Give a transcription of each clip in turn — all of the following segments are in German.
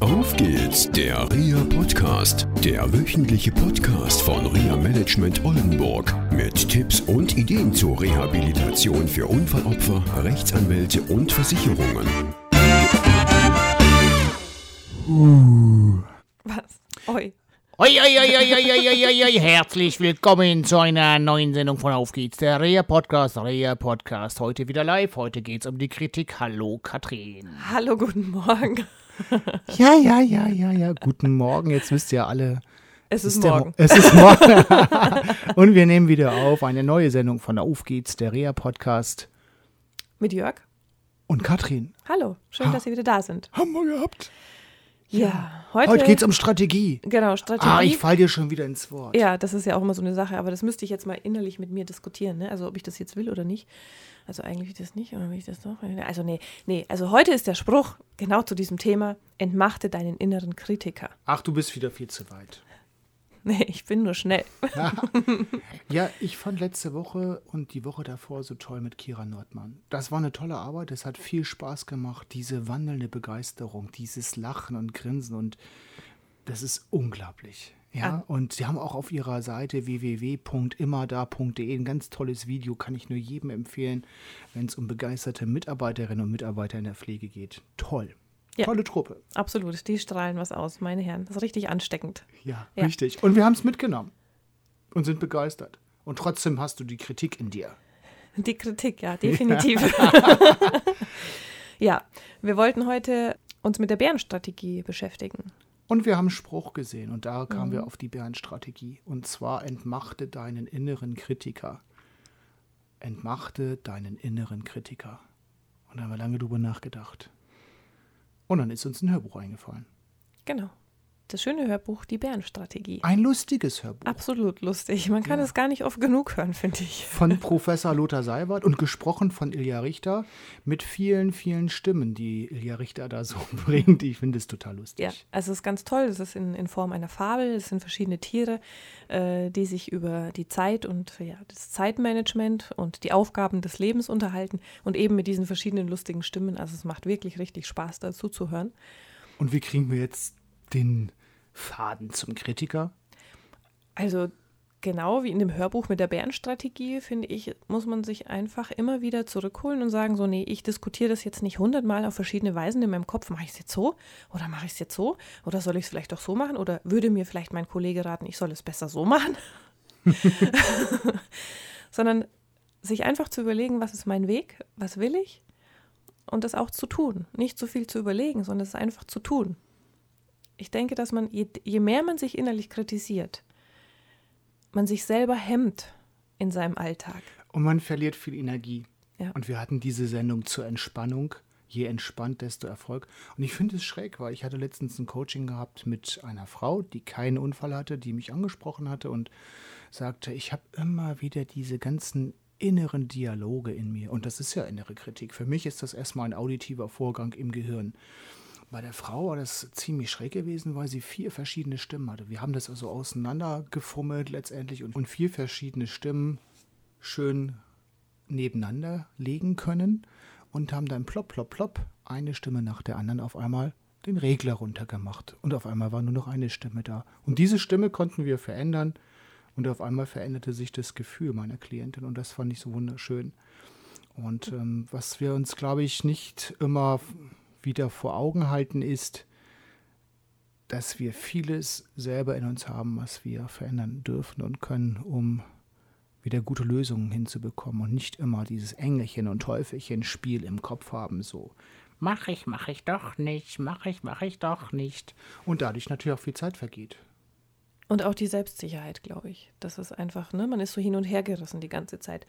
Auf geht's, der RIA Podcast, der wöchentliche Podcast von RIA Management Oldenburg mit Tipps und Ideen zur Rehabilitation für Unfallopfer, Rechtsanwälte und Versicherungen. Was? Oi. Oi, oi, oi, oi, oi, oi, oi, oi. Herzlich willkommen zu einer neuen Sendung von Auf geht's, der Rea Podcast, Rea Podcast. Heute wieder live, heute geht's um die Kritik. Hallo Katrin. Hallo, guten Morgen. Ja, ja, ja, ja, ja. Guten Morgen. Jetzt wisst ihr alle. Es ist, der morgen. Mo- Es ist morgen. Und wir nehmen wieder auf eine neue Sendung von Auf geht's, der Rea Podcast. Mit Jörg. Und Katrin. Hallo, schön, dass Sie wieder da sind. Haben wir gehabt. Ja, heute, Heute geht's um Strategie. Genau, Strategie. Ah, ich fall dir schon wieder ins Wort. ja, das ist ja auch immer so eine Sache, aber das müsste ich jetzt mal innerlich mit mir diskutieren, ne? Also ob ich das jetzt will oder nicht. Also eigentlich will ich das nicht, oder will ich das doch? Also nee, nee, also heute ist der Spruch genau zu diesem Thema, entmachte deinen inneren Kritiker. Ach, du bist wieder viel zu weit. Nee, ich bin nur schnell. Ja, ich fand letzte Woche und die Woche davor so toll mit Kira Nordmann. Das war eine tolle Arbeit, es hat viel Spaß gemacht, diese wandelnde Begeisterung, dieses Lachen und Grinsen und das ist unglaublich. Ja, Ja. und sie haben auch auf ihrer Seite www.immerdar.de ein ganz tolles Video, kann ich nur jedem empfehlen, wenn es um begeisterte Mitarbeiterinnen und Mitarbeiter in der Pflege geht. Toll. Ja. Tolle Truppe. Absolut, die strahlen was aus, meine Herren. Das ist richtig ansteckend. Ja, Ja. richtig. Und wir haben es mitgenommen und sind begeistert. Und trotzdem hast du die Kritik in dir. Die Kritik, ja, definitiv. ja, wir wollten heute uns mit der Bärenstrategie beschäftigen. Und wir haben einen Spruch gesehen und da kamen Mhm. wir auf die Bärenstrategie. Und zwar entmachte deinen inneren Kritiker. Entmachte deinen inneren Kritiker. Und da haben wir lange drüber nachgedacht. Und dann ist uns ein Hörbuch eingefallen. Genau. Das schöne Hörbuch Die Bärenstrategie. Ein lustiges Hörbuch. Absolut lustig. Man kann es gar nicht oft genug hören, finde ich. Von Professor Lothar Seiwert und gesprochen von Ilja Richter mit vielen, vielen Stimmen, die Ilja Richter da so bringt. Ich finde es total lustig. Ja, also es ist ganz toll. Es ist in, in Form einer Fabel. Es sind verschiedene Tiere, äh, die sich über die Zeit und ja, das Zeitmanagement und die Aufgaben des Lebens unterhalten und eben mit diesen verschiedenen lustigen Stimmen. Also es macht wirklich richtig Spaß, dazu zu hören. Und wie kriegen wir jetzt den Faden zum Kritiker? Also genau wie in dem Hörbuch mit der Bärenstrategie, finde ich, muss man sich einfach immer wieder zurückholen und sagen, so, nee, ich diskutiere das jetzt nicht hundertmal auf verschiedene Weisen in meinem Kopf. Mache ich es jetzt so oder mache ich es jetzt so? Oder soll ich es vielleicht doch so machen? Oder würde mir vielleicht mein Kollege raten, ich soll es besser so machen? Sondern sich einfach zu überlegen, was ist mein Weg, was will ich und das auch zu tun. Nicht so viel zu überlegen, sondern es einfach zu tun. Ich denke, dass man, je, je mehr man sich innerlich kritisiert, man sich selber hemmt in seinem Alltag. Und man verliert viel Energie. Ja. Und wir hatten diese Sendung zur Entspannung. Je entspannt, desto Erfolg. Und ich finde es schräg, weil ich hatte letztens ein Coaching gehabt mit einer Frau, die keinen Unfall hatte, die mich angesprochen hatte und sagte, ich habe immer wieder diese ganzen inneren Dialoge in mir. Und das ist ja innere Kritik. Für mich ist das erstmal ein auditiver Vorgang im Gehirn. Bei der Frau war das ziemlich schräg gewesen, weil sie vier verschiedene Stimmen hatte. Wir haben das also auseinandergefummelt letztendlich und, und vier verschiedene Stimmen schön nebeneinander legen können und haben dann plopp, plopp, plopp eine Stimme nach der anderen auf einmal den Regler runtergemacht. Und auf einmal war nur noch eine Stimme da. Und diese Stimme konnten wir verändern und auf einmal veränderte sich das Gefühl meiner Klientin und das fand ich so wunderschön. Und ähm, was wir uns, glaube ich, nicht immer wieder vor Augen halten, ist, dass wir vieles selber in uns haben, was wir verändern dürfen und können, um wieder gute Lösungen hinzubekommen und nicht immer dieses Engelchen und Teufelchen Spiel im Kopf haben, so mach ich, mach ich doch nicht, mach ich, mach ich doch nicht und dadurch natürlich auch viel Zeit vergeht. Und auch die Selbstsicherheit, glaube ich. Das ist einfach, ne, man ist so hin und her gerissen die ganze Zeit.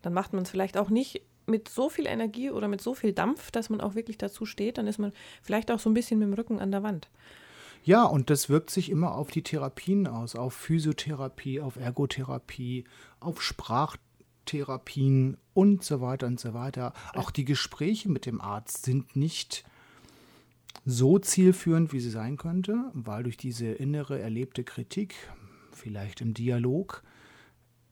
Dann macht man es vielleicht auch nicht mit so viel Energie oder mit so viel Dampf, dass man auch wirklich dazu steht. Dann ist man vielleicht auch so ein bisschen mit dem Rücken an der Wand. Ja, und das wirkt sich immer auf die Therapien aus, auf Physiotherapie, auf Ergotherapie, auf Sprachtherapien und so weiter und so weiter. Auch die Gespräche mit dem Arzt sind nicht so zielführend, wie sie sein könnte, weil durch diese innere erlebte Kritik, vielleicht im Dialog,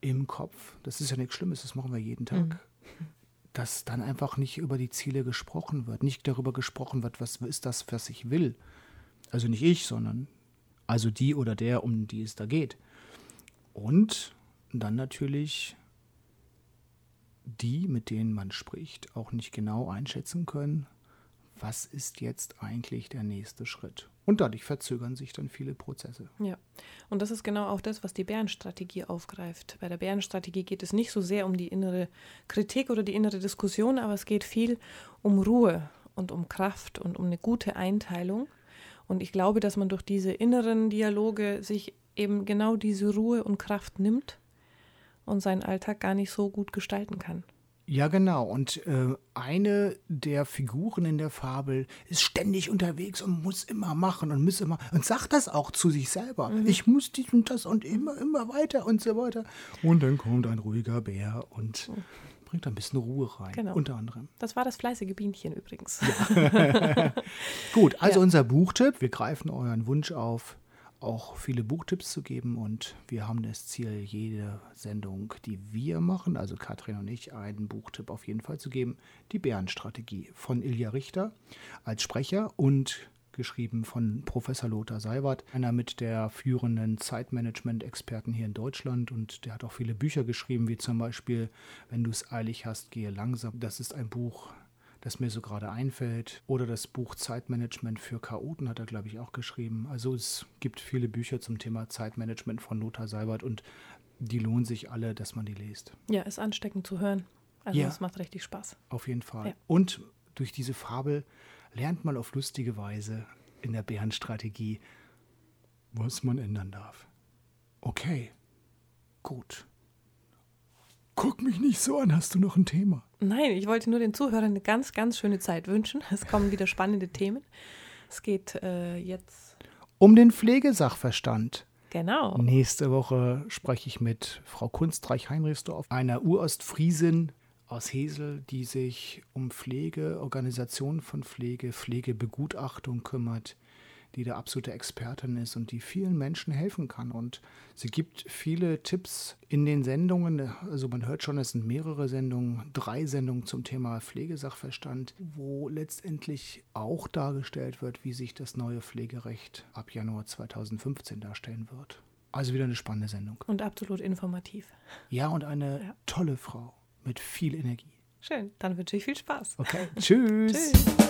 im Kopf, das ist ja nichts Schlimmes, das machen wir jeden Tag, dass dann einfach nicht über die Ziele gesprochen wird, nicht darüber gesprochen wird, was ist das, was ich will. Also nicht ich, sondern also die oder der, um die es da geht. Und dann natürlich die, mit denen man spricht, auch nicht genau einschätzen können, was ist jetzt eigentlich der nächste Schritt. Und dadurch verzögern sich dann viele Prozesse. Ja, und das ist genau auch das, was die Bärenstrategie aufgreift. Bei der Bärenstrategie geht es nicht so sehr um die innere Kritik oder die innere Diskussion, aber es geht viel um Ruhe und um Kraft und um eine gute Einteilung. Und ich glaube, dass man durch diese inneren Dialoge sich eben genau diese Ruhe und Kraft nimmt und seinen Alltag gar nicht so gut gestalten kann. Ja, genau. Und äh, eine der Figuren in der Fabel ist ständig unterwegs und muss immer machen und muss immer und sagt das auch zu sich selber. Mhm. Ich muss dies und das und immer, immer weiter und so weiter. Und dann kommt ein ruhiger Bär und mhm. bringt ein bisschen Ruhe rein, genau. unter anderem. Das war das fleißige Bienchen übrigens. Ja. Gut, also ja. unser Buchtipp. Wir greifen euren Wunsch auf auch viele Buchtipps zu geben und wir haben das Ziel, jede Sendung, die wir machen, also Katrin und ich, einen Buchtipp auf jeden Fall zu geben. Die Bärenstrategie von Ilja Richter als Sprecher und geschrieben von Professor Lothar Seiwert, einer mit der führenden Zeitmanagement-Experten hier in Deutschland und der hat auch viele Bücher geschrieben, wie zum Beispiel Wenn du es eilig hast, gehe langsam. Das ist ein Buch, das mir so gerade einfällt. Oder das Buch Zeitmanagement für Chaoten hat er, glaube ich, auch geschrieben. Also es gibt viele Bücher zum Thema Zeitmanagement von Lothar Seibert und die lohnen sich alle, dass man die liest. Ja, ist ansteckend zu hören. Also es macht richtig Spaß. Auf jeden Fall. Ja. Und durch diese Fabel lernt man auf lustige Weise in der Bärenstrategie, was man ändern darf. Okay, gut. Guck mich nicht so an, hast du noch ein Thema? Nein, ich wollte nur den Zuhörern eine ganz, ganz schöne Zeit wünschen. Es kommen wieder spannende Themen. Es geht äh, jetzt um den Pflegesachverstand. Genau. Nächste Woche spreche ich mit Frau Kunstreich Heinrichsdorf, einer Urostfriesin aus Hesel, die sich um Pflege, Organisation von Pflege, Pflegebegutachtung kümmert die der absolute Expertin ist und die vielen Menschen helfen kann. Und sie gibt viele Tipps in den Sendungen. Also man hört schon, es sind mehrere Sendungen, drei Sendungen zum Thema Pflegesachverstand, wo letztendlich auch dargestellt wird, wie sich das neue Pflegerecht ab Januar 2015 darstellen wird. Also wieder eine spannende Sendung. Und absolut informativ. Ja, und eine ja. tolle Frau mit viel Energie. Schön, dann wünsche ich viel Spaß. Okay, tschüss. tschüss.